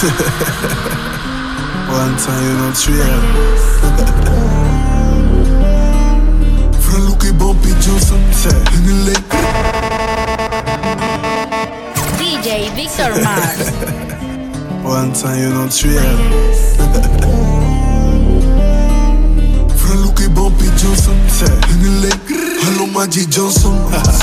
One time, you know, three. Fra Luke Bumpy Johnson, en el lake. DJ Victor Mars. One time, you know, three. Fra Luke Bumpy Johnson, en el lake. Hello Magic Johnson,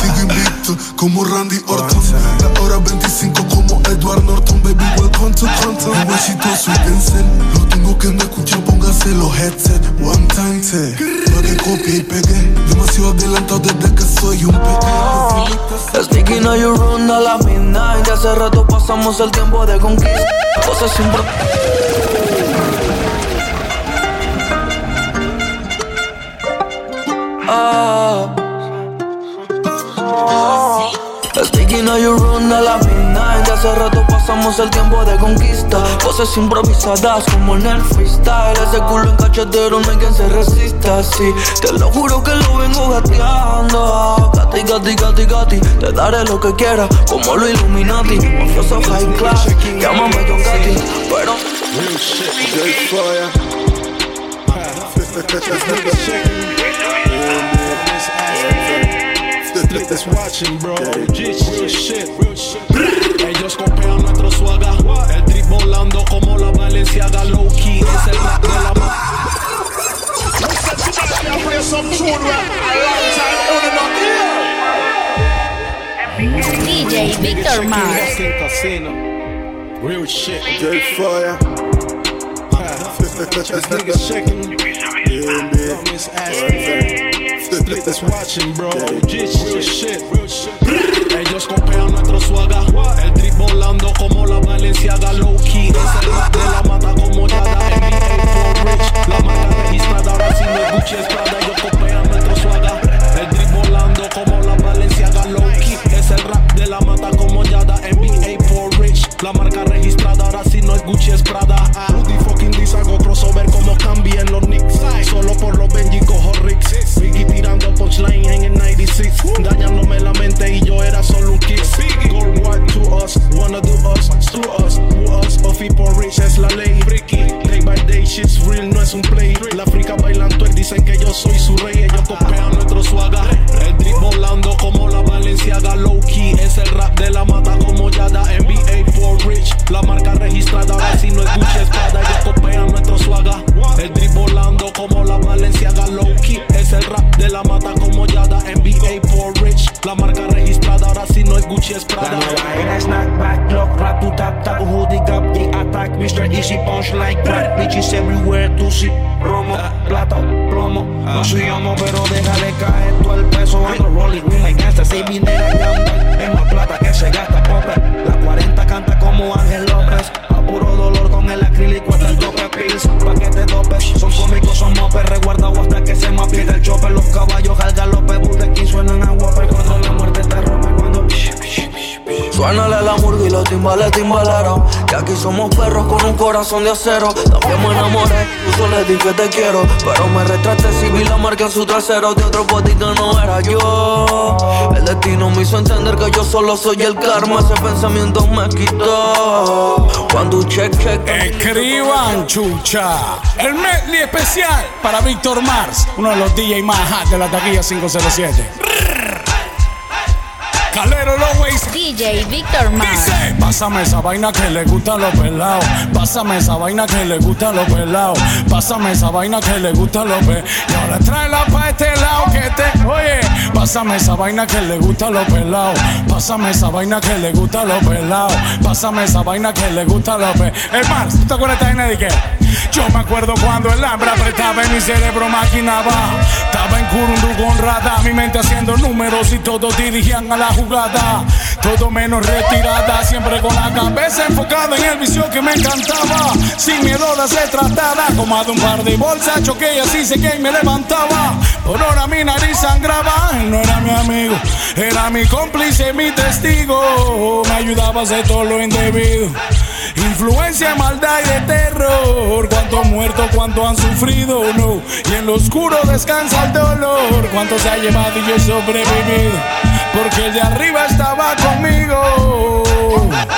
sigo invicto como Randy Orton. La hora 25 como Edward Norton, baby, welcome to Compton. Un exitoso y Denzel, lo tengo que me escuchar, póngase los headsets. One time, te, pa' que copie y pegue. Demasiado adelantado desde que soy un peque. Sticky now you run a la midnight. De hace rato pasamos el tiempo de conquista. Cosas sin pro- Ah. Sticky now you run a la midnight. Hace rato pasamos el tiempo de conquista. Cosas improvisadas como en el freestyle. Ese culo en cachetero no hay quien se resista. Sí, te lo juro que lo vengo gateando. Gati, gati, gati, gati. Te daré lo que quieras, como lo Illuminati. Mafioso high class. Llámame John Gatti. Pero. J Fire. Niggas watching, bro. Real shit. Ellos copian nuestro swagger. El drip volando como la Valenciaga low key. Es el rap de la ma- DJ Victor Mars. Real shit. J Fire. Niggas checking. Miss Ashley. Niggas watching, bro. Real shit. Ellos copian nuestro swagger. El drip volando como la Valenciaga low key. Es el rap de la mata como ya la NBA for rich. La marca registrada ahora si no es Gucci. Ellos copian nuestro swagger. El drip volando como la Valenciaga low key. Es el rap de la mata como ya da NBA for rich. La marca registrada ahora si no es Gucci es Prada. Ah, Rudy fucking Diz hago crossover como cambian los Knicks. Solo por los Benji cojo Ricks. Biggie tirando punchline en el 96. Dañándome la mente y yo era solo un kick. Gold war to us, wanna do us, screw us, who us, Puffy por rich es la ley. Day by day, shit's real, no es un play. La frica bailando, él dicen que yo soy su rey. Ellos copian nuestro swagger. El drip volando como la Valenciaga low key. Es el rap de la mata como Yada NBA see romo plata plomo. No homo pero déjale caer todo el peso ando rolling with my say minera gamba es más plata que se gasta popper la 40 canta como Ángel López a puro dolor con el acrílico hasta el tope pills pa' que te son cómicos son mopes resguardado hasta que se me aprieta el chopper. Los caballos al galope de aquí suenan a Whopper. Cuando la muerte te rompe cuando Suénale la murga y los timbales timbaleros. Que aquí somos perros con un corazón de acero. También me enamoré, yo le dije que te quiero. Pero me retraté si vi la marca en su trasero. De otro potito no era yo. El destino me hizo entender que yo solo soy el karma. Ese pensamiento me quitó. Cuando check, check. Escriban chucha. El medley especial para Víctor Mars, uno de los DJ más hot de la taquilla 507. Calero DJ Victor Mars. Dice, pásame esa vaina que le gustan los pelados. Pásame esa vaina que le gustan los pelados. Pásame esa vaina que le gustan los pelados. Y ahora tráela pa' este lado que te. Oye, pásame esa vaina que le gustan los pelados. Pásame esa vaina que le gustan los pelados. Pásame esa vaina que le gustan los pelados. El Mars, ¿tú te acuerdas de qué? Yo me acuerdo cuando el hambre apretaba y mi cerebro maquinaba. Estaba en Curundú con rata, mi mente haciendo números y todos dirigían a la jugada. Todo menos retirada, siempre con la cabeza enfocada en el vicio que me encantaba. Sin miedo de ser tratada, como de un par de bolsas, choqué y así sé que me levantaba. Por ahora mi nariz sangraba, él no era mi amigo, era mi cómplice, mi testigo. Me ayudaba a hacer todo lo indebido. Influencia, maldad y de terror. Cuántos muertos, cuánto han sufrido, no. Y en lo oscuro descansa el dolor. Cuánto se ha llevado y yo he sobrevivido. Porque el de arriba estaba conmigo.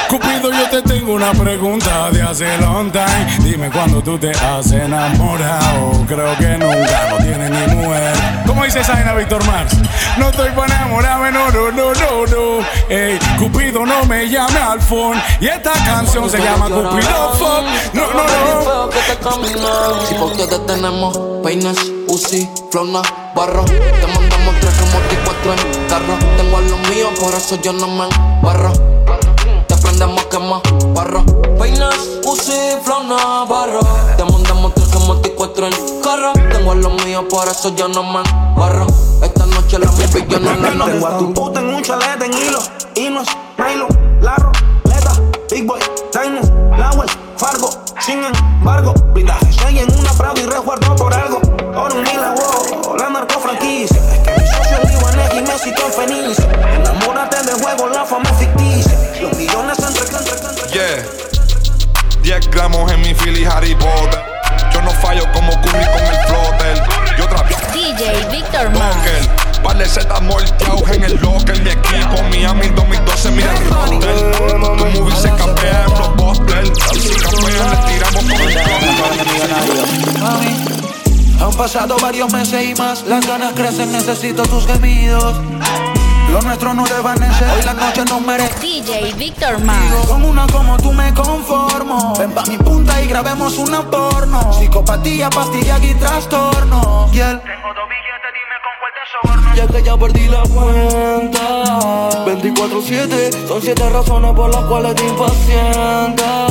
Cupido, yo te te tengo una pregunta de hace long time. Dime cuándo tú te has enamorado. Creo que nunca no tienes ni mujer. ¿Cómo dice Zaina Víctor Mars? No estoy para enamorarme, no, no, no, no, no. Ey, Cupido no me llame al phone. Y esta canción se llama Cupido Fuck. No, no, no. Si por te detenemos, peines, Uzi, flona, barro. Te mandamos tres remotos y cuatro en carro. Tengo a los míos, por eso yo no me barro. Te prendemos quema, barro. Peines, Uzi, flona, barro. Te mandamos tres remotos y cuatro en carro. Tengo a los míos, por eso yo no me barro. Esta noche la movie yo no la Tengo a tu puta en un chalet en hilo. Inos, Milo, Larro, Leta, Big Boy, Tiny, Lawel, Fargo, sin embargo. Blindaje, soy en una Prado y resguardo por algo. Oro un mila, wow, la narco franquicia. Es que mi socio es libanés y Messi con Fenice. Enamórate del juego, la fama es ficticia. Los millones entre, entre, entre. Yeah. 10 gramos en mi Philly Harry Potter. Yo no fallo como Curry con el flotter. Yo trabajo DJ Victor Mars. Se está molteado en el locker. Mi equipo, Miami 2012, mira el roster. Tu movie se capea en blockbuster. Si capean, le tiramos con el. Mami, han pasado varios meses y más. Las ganas crecen, necesito tus gemidos. Lo nuestro no desvanece. Hoy la noche no merece. DJ Victor Mars. Con una como tú me conformo. Ven pa' mi punta y grabemos una porno. Psicopatía, pastilla y trastorno. Y el ya que ya perdí la cuenta. 24-7 Son siete razones por las cuales te impacienta.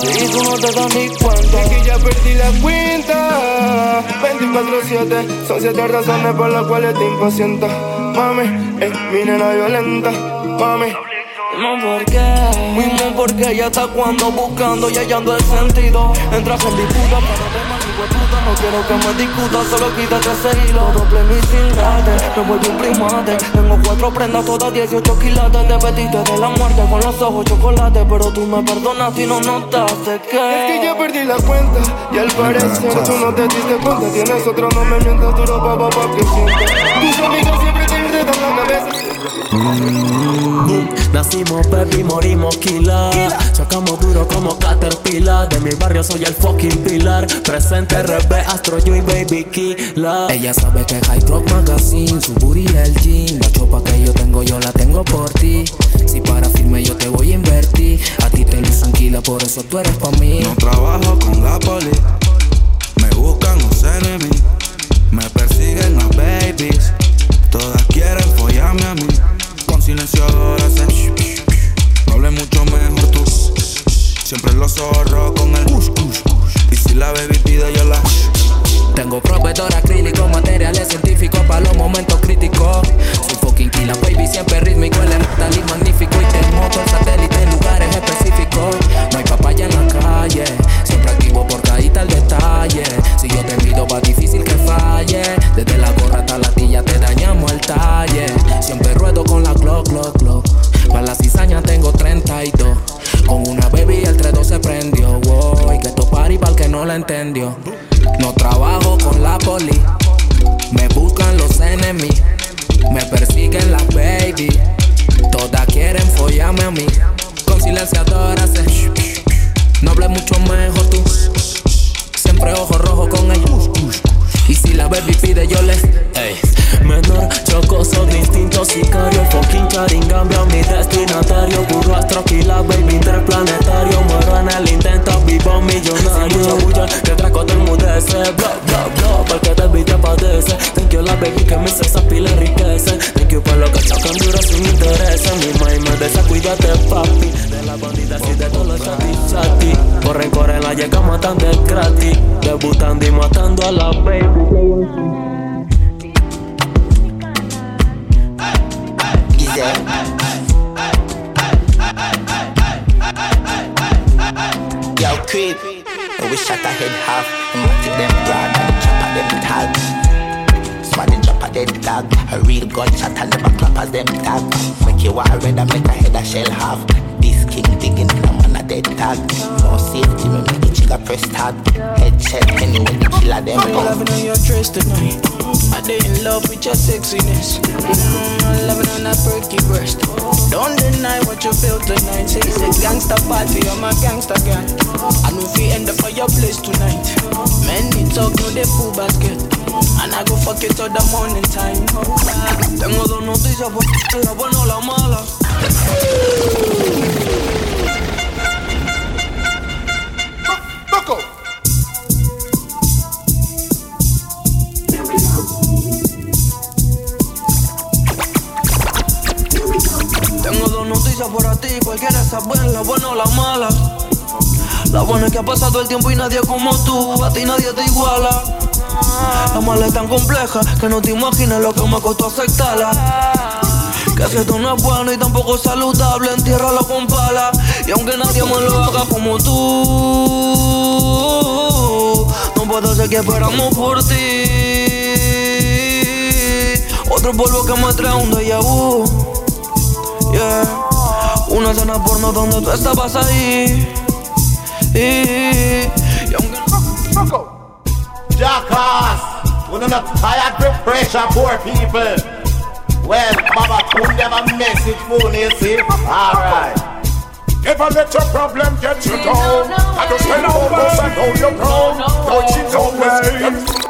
Si tú no te das ni cuenta. Que ya perdí la cuenta. 24-7 Son siete razones por las cuales te impacienta. Mami, es mi nena violenta. Mami. No porque, mismo porque ya está cuando buscando y hallando el sentido. Entras en disputa mantengo No quiero que me discutas, solo quítate ese hilo. Doble y sin late, me vuelvo un primate. Tengo cuatro prendas, todas 18 quilates. Te vestiste de la muerte con los ojos chocolate Pero tú me perdonaste y no notaste Es que que ya perdí la cuenta Y al parecer tú no te diste cuenta. Tienes otro, no me mientas duro, papá, pa' que Tus amigas Nacimos baby, morimos killer. Chocamos duro como Caterpillar. De mi barrio soy el fucking pilar. Presente RB, Astro yo y Baby Killer. Ella sabe que High Rock Magazine, su booty el jean. La chopa que yo tengo, yo la tengo por ti. Si para firme, yo te voy a invertir. A ti te lo tranquila, por eso tú eres pa' mí. No trabajo con la poli, me buscan los enemigos, me persiguen las babies, todas con silenciador shh. no mucho mejor tú, siempre los zorros con el push, push, y si la baby pide yo la Tengo proveedor acrílico, materiales científicos para los momentos críticos. Soy fucking killer, baby, siempre rítmico, elemental y magnífico. Y te moto el satélite en lugares específicos. No hay papaya en la calle, siempre activo porque you want red and make a head a shell half. This king digging dead tag. No safety, me make the chigga press tag. Head check anyway the killer them I'm loving on your dress tonight. I did in love with your sexiness. Mm, I'm loving on that perky breast. Don't deny what what you feel tonight. Say it's a gangster party, I'm a gangster guy. I know if we end up at your place tonight. Men need talk, no they full basket. And I go fuck it till the morning time. Tengo dos noticias por la buena o la mala. Noticias para ti, cualquiera buena, la buena o la mala. La buena es que ha pasado el tiempo y nadie como tú, a ti nadie te iguala. La mala es tan compleja que no te imaginas lo que me costó aceptarla. Que si esto no es bueno y tampoco saludable, entiérralo con pala. Y aunque nadie me lo haga como tú, no puedo ser que esperamos por ti. Otro polvo que me trae un déjà vu. Yeah. Una escena porno donde tú estabas ahí. Y, y aunque Jackass, we're not tired with pressure, poor people. Well, Baba Kun them a message phone, you see? Alright. Never let your problem get you down. I just spend focus and hold your ground. Don't you know way.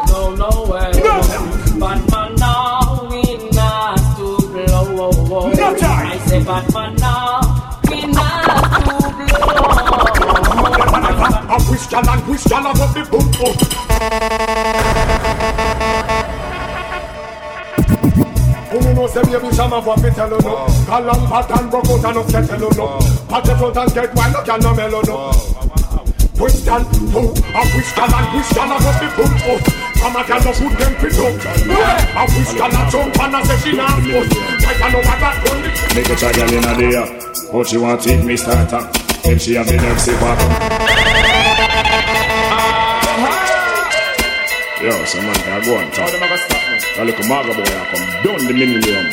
No, no way. No. But man now we not to blow. Oh, oh. No time. I say but man now I wish y'all and wish y'all about the boom boom. Who knows them baby some of what we tell you no. Galang pattern broke out and no settle you no. Pat it out and get wild, you can no mellow no. Question two, I wish y'all and wish y'all about the boom boom. Come a girl no put them fit up. I wish y'all a jump and a say she not good. Like I know what that gun Make a child in a day, but she want take me starter. Then she have the nerve say back. Yo, some man can go on top. I look a maga boy I come down the millennium.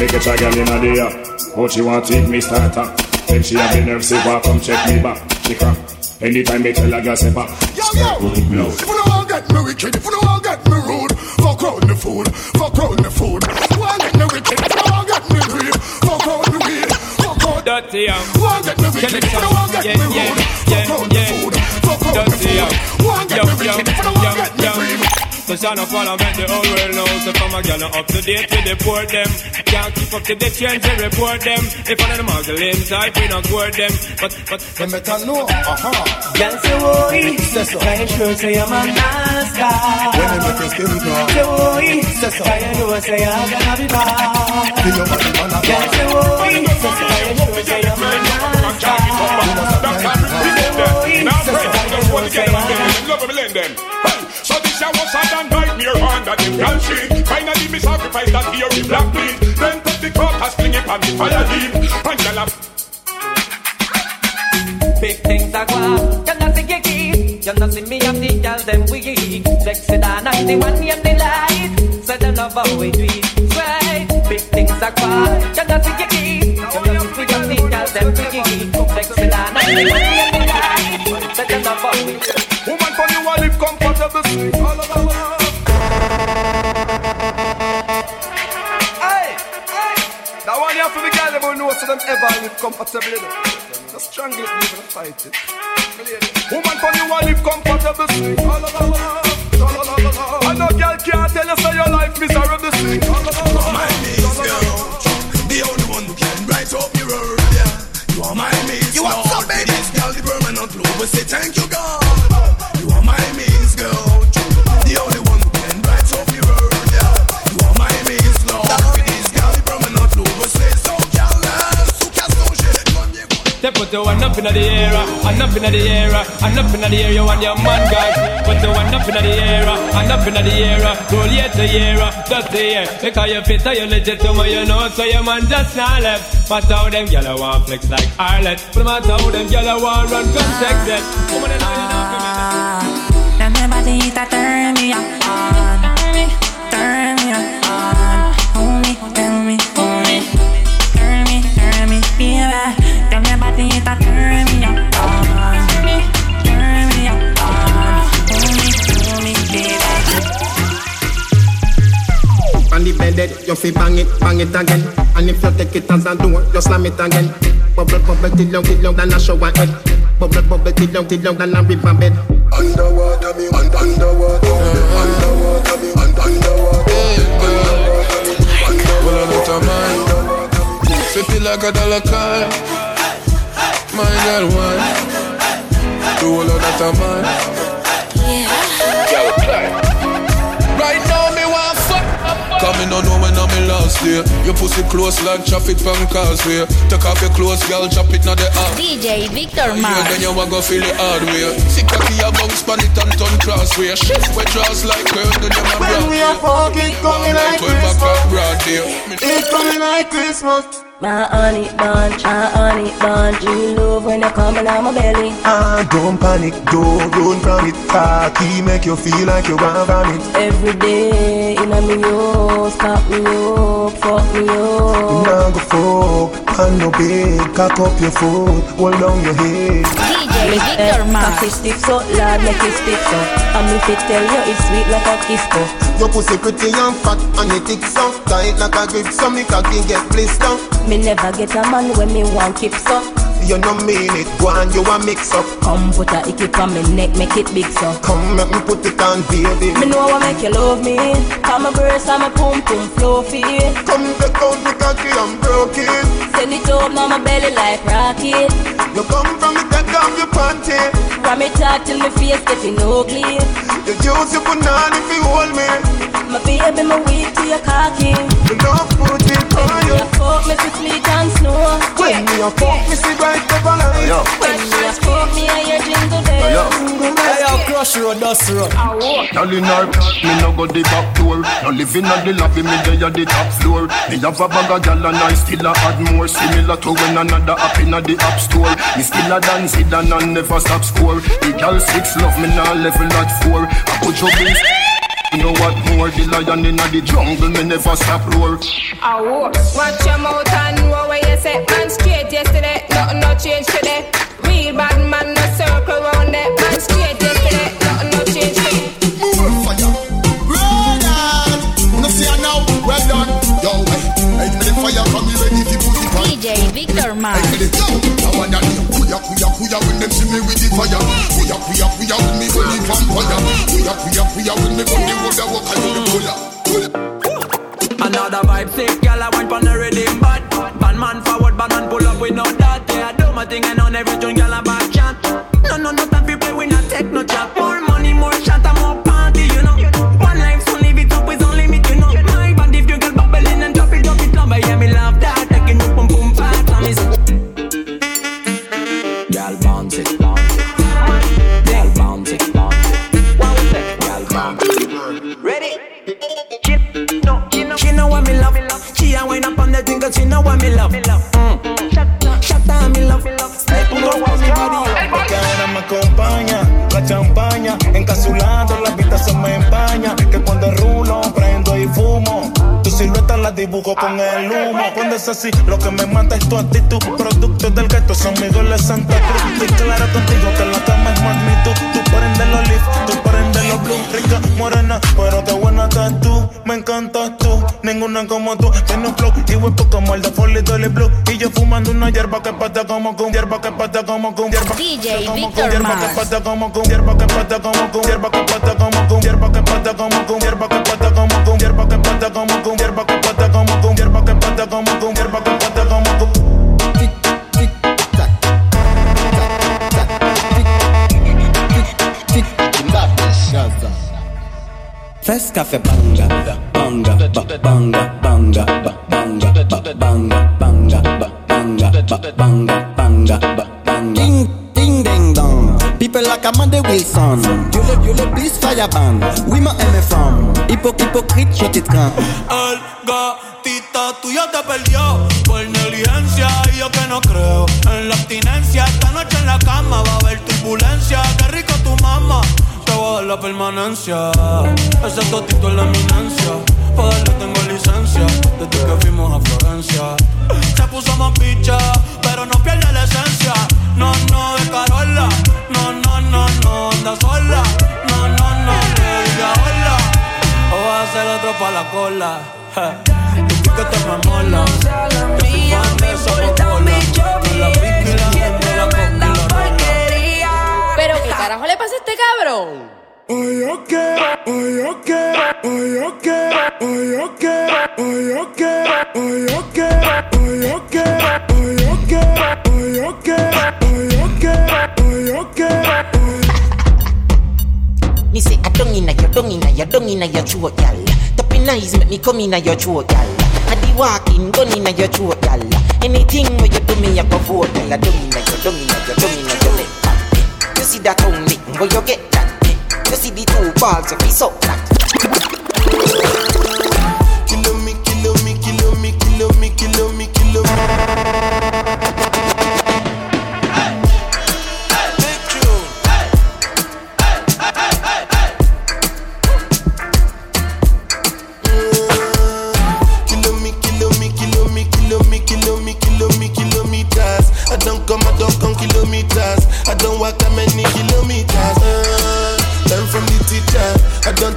Make a child in a day, but she want take me starter. Then she have the nerve say back, come check me back. She crack. Anytime they tell a girl say back. Yo, yo, if you don't want get me wicked, if you don't want get me rude, fuck round the food, fuck round the food. Want get me wicked, if you don't want get me greed, fuck round the weed, fuck round Dirty young. Want get me wicked, if you don't want get me rude, fuck round the food, just see how. Yo, yo, yo, yo. So shall not follow me. the whole world know So from a girl up to date with the poor them. Can't keep up to the trends and report them. If one of muggle are the inside we not court them. But, but, but. Better know, uh-huh. Girl say woey, say so Try sure say I'm a nasty When they make your skin crawl Say woey, say so Try and know say I'm gonna be bad. Feel your body man bad Girl say woey, say so Try sure say I'm a nasty Now pray just want to get them and love them, lend them So this year was a done nightmare under the girl shit. Finally me sacrifice that here the black meat. Then take the carcass, fling it on the fire heap. And girl a Big things are gone. You not see you keep. You not see me and the girl them weak. Sexy than and the one name the light. Say them love how we do it. Right. Big things are gone. You not see you keep. You not see me and the girl them weak. Sexy than and the one name the light. Say them love how we do it. woman for you a live comfortable sweet. All over the world. Hey, hey. That one here for the girl them who know so them ever live comfortably. The strongest people to fight it. Woman for you a live comfortable sweet. All over the world. All over the world. And no girl can't tell you say your life miserable sweet. All over in the air, and up in the air, you and your man guys. Put the one up in the air, and up in the air, roll year to year, just the year. Because you fit, you legit to me, you know, so your man just not left. But how them gyal want flex like Arlet, but matter how them gyal want run protected. Woman, they Dead, you fi bang it, bang it again. And if you take it as a door, you slam it again. Bubble, bubble, till long, till long, than a shower head. Bubble, bubble, till long, till long, than a river bed. Underwater, me, un- underwater, underwater, me, un- underwater, underwater, me, Well, I'm out of mind. Fifty like a dollar car. My girl, one. Do all of that of mine. Cause me no know when I'm in last day. Your pussy close like traffic from causeway. Take off your clothes, girl, chop it now the ass. DJ Victor Yeah, Mars. then you want go feel it hard way. Sick cocky a bounce pan it and turn crossway. Shift where draws like curve, then you my broad. When we are fucking coming like Christmas. broad day. It's coming like Christmas. My honey bunch, my honey bunch. You love when you coming out my belly. Ah, don't panic, don't run from it. Cocky make you feel like you want vomit. Every day in a me house, pop me up, fuck me up. Now go fuck, and no bed, cock up your foot, hold down your head. DJ Victor Cocky Mars. stick so loud, like it stick so. And me fit tell you it's sweet like a kiss so. Your pussy pretty and fat, and it tick so tight like a grip, so me cocky get blister. Me never get a man when me want keep so. You no mean it, go on, you a mix up. Come put a icky on me neck, make it big so. Come make me put it on, baby. Me know what make you love me. Come a breast and my pum pum fluffy. Come take out me cocky I'm it. Send it up now my belly like rocket. You come from me, take off your panty. From it talk till my face getting ugly. You use your banana if you hold me. My baby, my weak to your cocky. When me a fuck me, see bright never lie. When you fuck me, I hear jingle bells. Hey, yo, crush road, dust road. Girl in her, me no go the back door. No living on the lobby, me dey at the top floor. Me have a bag of gyal and I still a add more. Similar to when another app in the app store. Me still a dance it and I never stop score. The gyal six love me now level at four. I put your beats. You know what more? The lion in the jungle, me never stop roar. Oh, Watch your mouth and know where you say Man straight yesterday, nothing no change today Real bad man, no circle round it Man straight yesterday, nothing no change today Move fire. Brother, no see her now, well done. Yo, hey, give me the fire, come me ready to put it on. DJ Victor Mars. Hey, go. I want that kuya kuya kuya when them see me with the fire. Kuya kuya kuya when me when the vampire. Kuya kuya kuya when me when the road I walk and the puller. Another vibe sick, girl, I want pon the rhythm bad Bad man forward, bad man pull up with no that Yeah, I do my thing and on every tune, girl, I así, lo que me mata es tu actitud. Producto del gato, son mi gol de Santa Cruz. Estoy claro contigo que la cama es magnitud. Tú prendes los leaf, tú prendes los blue. Rica, morena, pero qué buena estás tú. Me encantas tú, ninguna como tú. Tiene un flow y huepo como el de Foley Dolly Blue. Y yo fumando una hierba que pata como con hierba que pata como con hierba. DJ como Victor con hierba que pata como con hierba que pata como con hierba que pata como con hierba que pata como con hierba que pata como con hierba que pata como con hierba que Fes café banga, banga, ba, banga, banga, ba, banga, ba, banga, banga, ba, banga, ba, banga, banga, ba, banga. Ding, ding, ding, dong. People like Amanda Wilson. Dieu le, Dieu le, please fire ban. Oui, ma aimé from. Hypo, hypocrite, je t'étreins. El gatita tuya te perdió por negligencia y yo que no creo en la abstinencia. Esta noche en la cama va a haber turbulencia. Qué rico tu mamá, te voy a dar la permanencia. Ese totito es la eminencia. Pa' darle tengo licencia desde que fuimos a Florencia. Se puso más picha, pero no pierde la esencia. No, no, de Carola. No, no, no, no, anda sola. No, no, no, le diga hola. O va a ser otro pa' la cola. Ja. que te me mola. Mía, me importa un bicho Siempre carajo le pasa a este cabrón. Hoy yo quiero, hoy yo quiero, hoy yo quiero, hoy yo quiero, hoy yo quiero, hoy yo quiero, hoy yo quiero, hoy yo quiero, hoy yo quiero, hoy yo quiero, hoy yo quiero. Me say I don't inna your, don't inna your, don't inna your throat, gal. Tapping eyes make me come inna your throat, gal. I be walking, gun inna your throat, gal. Anything where you do me, I go for, gal. I don't inna your, don't inna your, don't inna your the town lick where you get that You see the two balls, you piece up that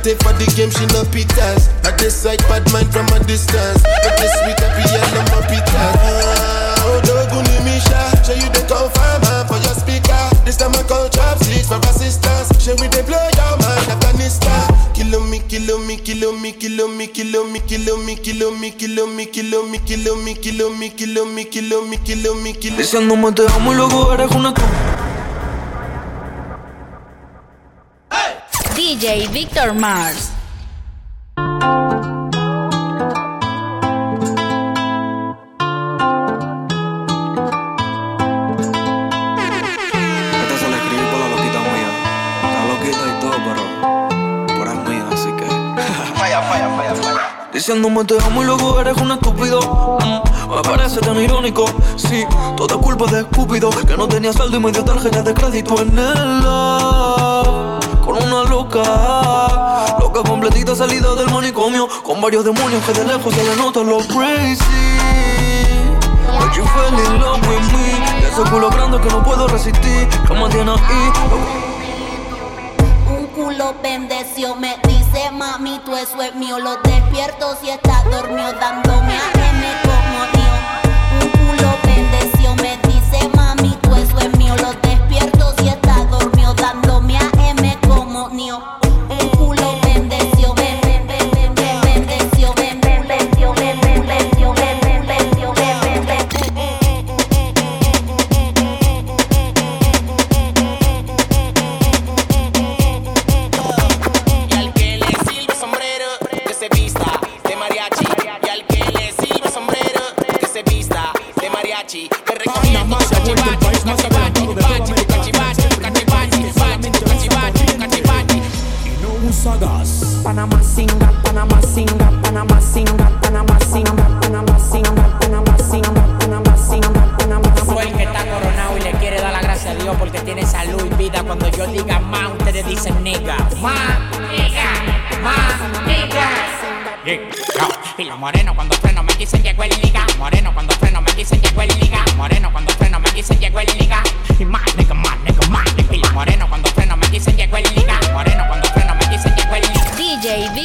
Take for the game, she no pitas. I decide bad mind from a distance. But this sweet happy yeah, no more pitas. Uh, oh, doguni misha, show you the confirm for your speaker. This time I call chopsticks for assistance. Show we they blow your mind, Afghanistan. Kilo me, kilo me, kilo me, kilo me, kilo me, kilo me, kilo me, kilo me, kilo me, kilo me, kilo me, kilo me, kilo me, kilo me, kilo Diciéndome te amo y luego eres una tú. Falla, falla, falla. Diciéndome te amo y luego eres un estúpido. Mm, me parece tan irónico. Sí, toda culpa de. Que no tenía saldo y me dio tarjeta de crédito en el love. Con una loca. Loca completita salida del manicomio. Con varios demonios que de lejos se le nota lo crazy. But you fell in love with me. Y ese culo grande que no puedo resistir. Que mantiene ahí. Un culo bendeció, me dice mami, tú eso es mío. Lo despierto si está dormido, dándome a M como mío. Un culo bendeció, me dice mami, tú eso es mío. Lo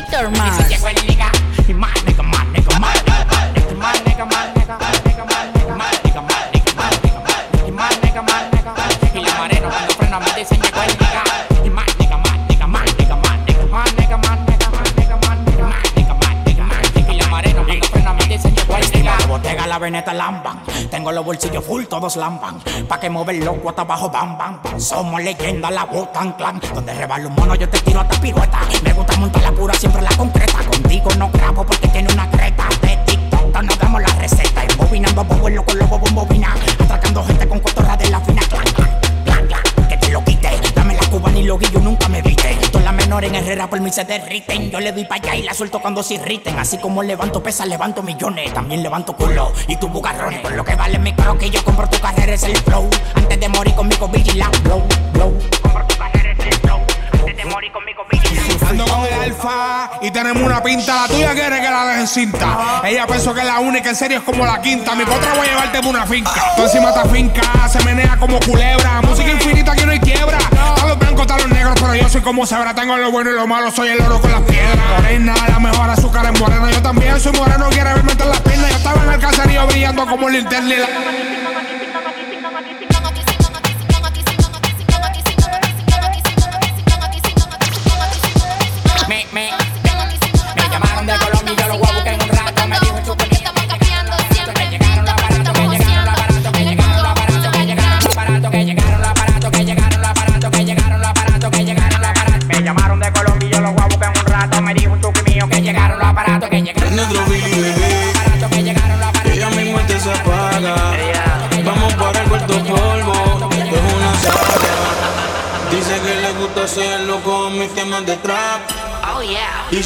Gator Man. la veneta lamban Tengo los bolsillos full, todos lamban. Pa' que mover loco hasta abajo, bam, bam. Somos leyenda, la botan clan. Donde rebalo un mono, yo te tiro hasta pirueta. Me gusta montar la pura, siempre la concreta. Contigo no grabo porque tiene una creta. De TikTok nos damos la receta. Embobinando bobo, el loco, loco, bombobina. Atracando gente con cotorra de la fina. Clan, Dame la cuba ni lo guillo, nunca me viste. Todas las menores en Herrera por mí se derriten. Yo le doy para allá y la suelto cuando se irriten. Así como levanto pesas, levanto millones. También levanto culo y tu bugarrones. Por lo que vale mi caro que yo compro tu carrera es el flow. Antes de morir conmigo, vigila. Blow, blow. Compro tu carrera es el flow. Antes de morir conmigo, vigila. Ando con el alfa y tenemos una pinta. La tuya quiere que la dejen cinta. Ella pensó que la única en serio es como la quinta. Mi contra voy a llevarte una finca. Tú encima esta finca se menea como culebra. Música infinita que no hay quiebra. Están los blancos, están los negros, pero yo soy como sabrá. Tengo lo bueno y lo malo, soy el oro con las piedras. Morena, la mejor azúcar en morena. Yo también soy moreno, quiere verme en las piernas. Yo estaba en el caserío brillando como el linterna.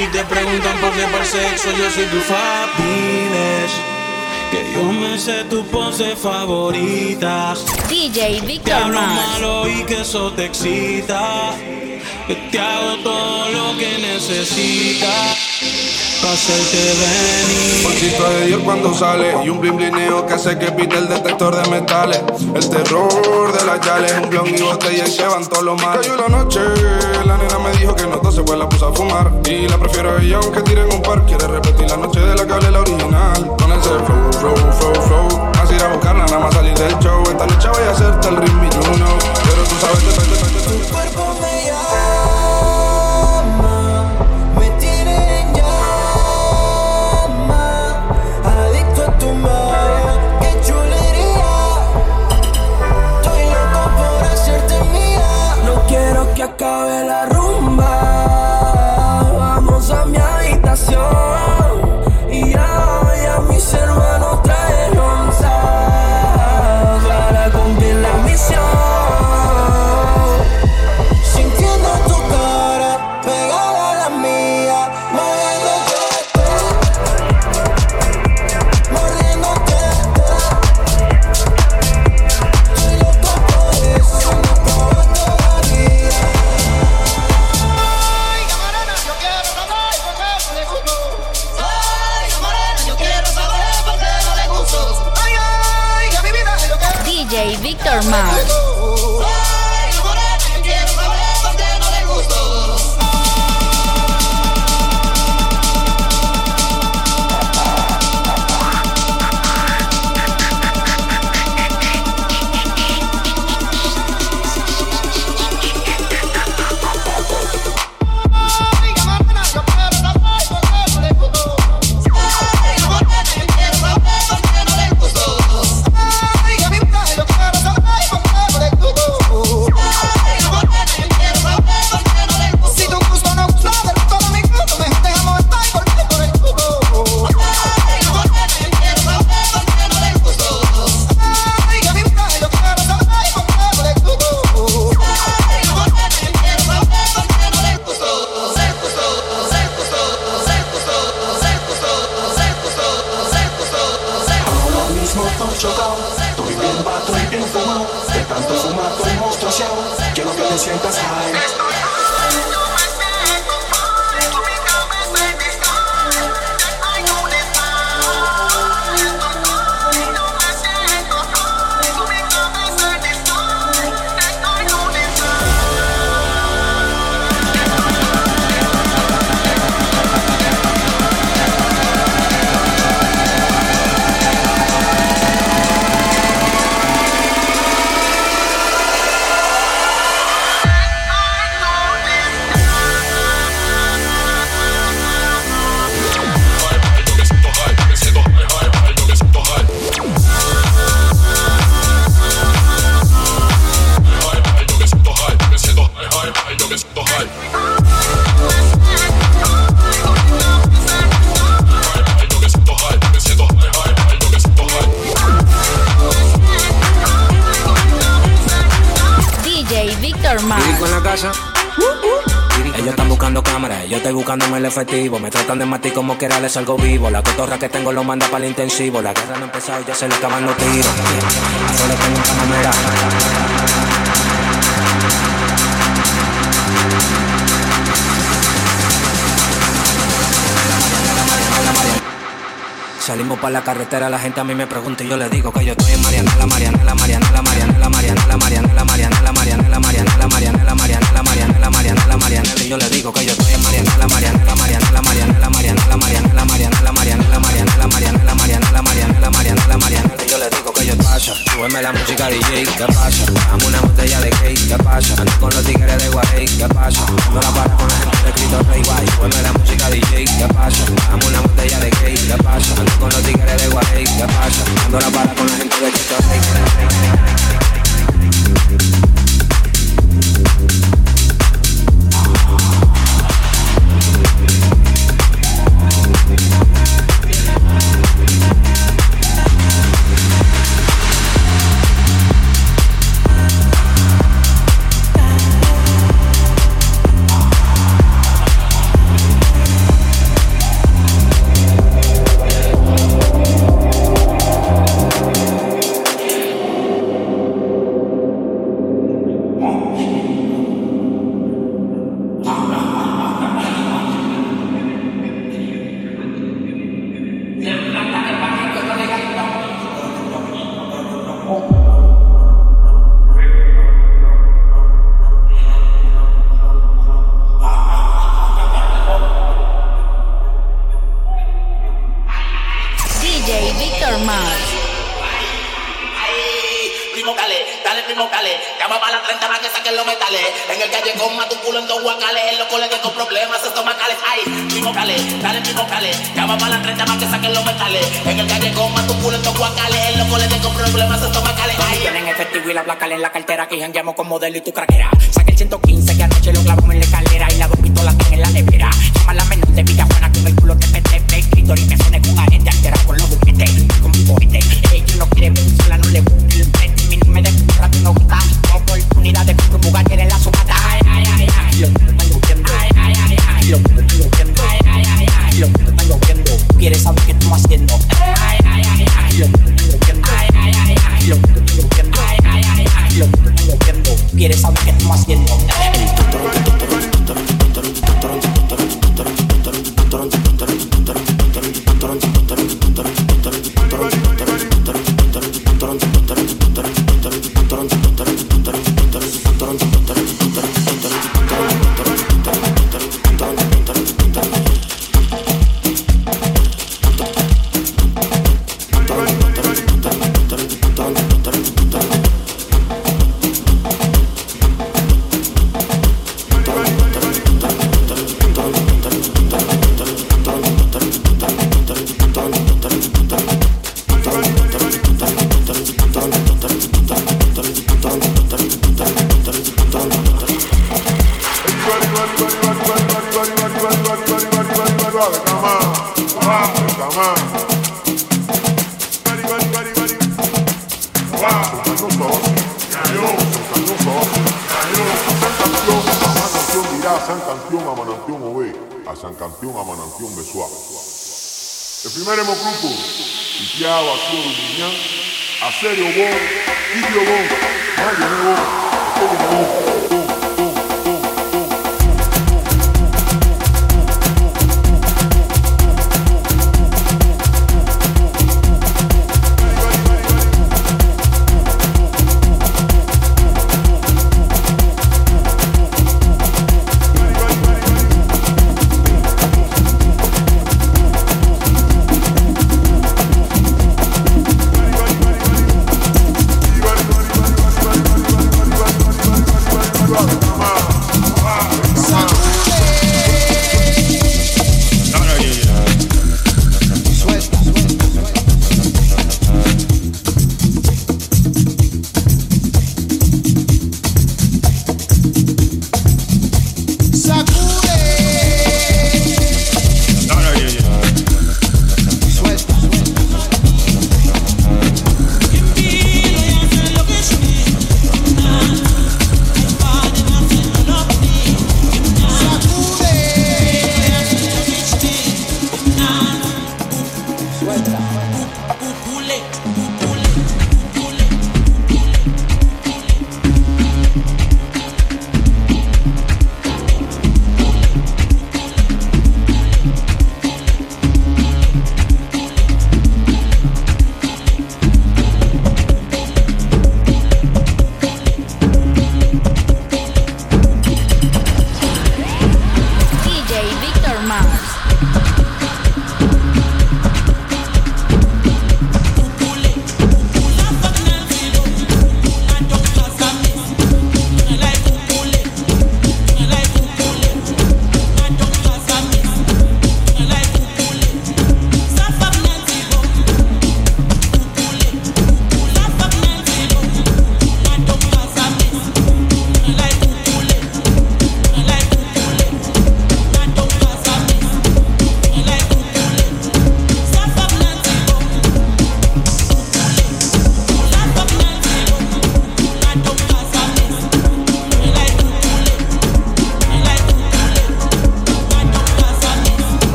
si te preguntan por qué par sexo, yo soy tu fan. Que yo me sé tus poses favoritas. DJ Victor Te hablo malo y que eso te excita. Que te hago todo lo que necesitas hacerte venir. Bolsito de Dios cuando sale y un blin blineo que hace que pite el detector de metales. El terror de las yales, un blon y botella y llevan todos los males. Cayó la noche, la nena me dijo que no entonces pues la puse a fumar. Y la prefiero a ella aunque tiren un par. Quiere repetir la noche de la que la original. Con ese flow, flow, flow, flow. Así ir a buscarla, nada más salir del show. Esta noche voy a hacerte el ritmo y you. Pero tú sabes que tu cuerpo me Ellos están buscando cámaras, yo estoy buscando el efectivo. Me tratan de matar como que les algo vivo. La cotorra que tengo lo manda para el intensivo. La guerra no ha empezado, ya se le acaban los tiros. Solo tengo una manera. Salimos para la carretera, la gente a mí me pregunta y yo le digo que yo estoy en Mariana, la Mariana, la Mariana, la Mariana, la Mariana, la Mariana, la Mariana, la Mariana, la Mariana, la Mariana, la Mariana, la Mariana, la Mariana, la Mariana, y yo le digo que yo estoy en Mariana, la Mariana, la Mariana, la Mariana, la Mariana, la Mariana, la Mariana, la Mariana, la Mariana, la Mariana, la Mariana, la Mariana, la Mariana, la Mariana, yo le digo que yo paso. Súbeme la música DJ, ¿qué pasa? Dame una botella de cake, ¿qué pasa? Ando con los tigres de Guarey, ¿qué pasa? No la paro con la gente Rey, guay. Súbeme la música DJ, ¿qué pasa? Dame una botella de cake, ¿qué pasa? Ando con los tigres de Guay, ¿qué pasa? No la para con la gente de Cristo Rey.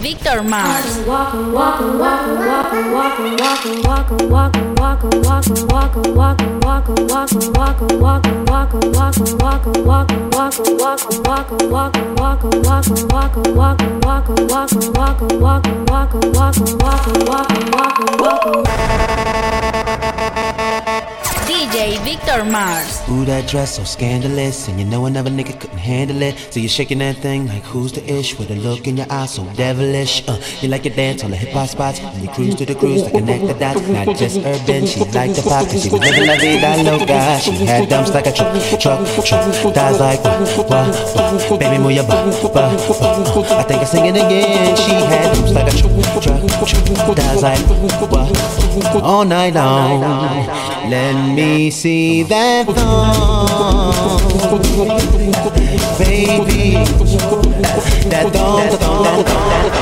Victor Mars. DJ Victor Mars. Ooh, that dress so scandalous, and you know another nigga couldn't handle it. So you're shaking that thing like who's the ish with a look in your eyes so devilish. Uh, you like your dance on the hip hop spots, and you cruise to the cruise to connect the dots. Not just urban, she like the pop, cause she was living la vida loca. She had dumps like a truck, truck, truck. Thighs like wah, wah, wah. Baby, move your butt, butt, butt. Uh, I think I'm singing again. She had dumps like a truck, truck, truck. Thighs like wah, all night long. Let see that thong, baby. That thong, thong, thong.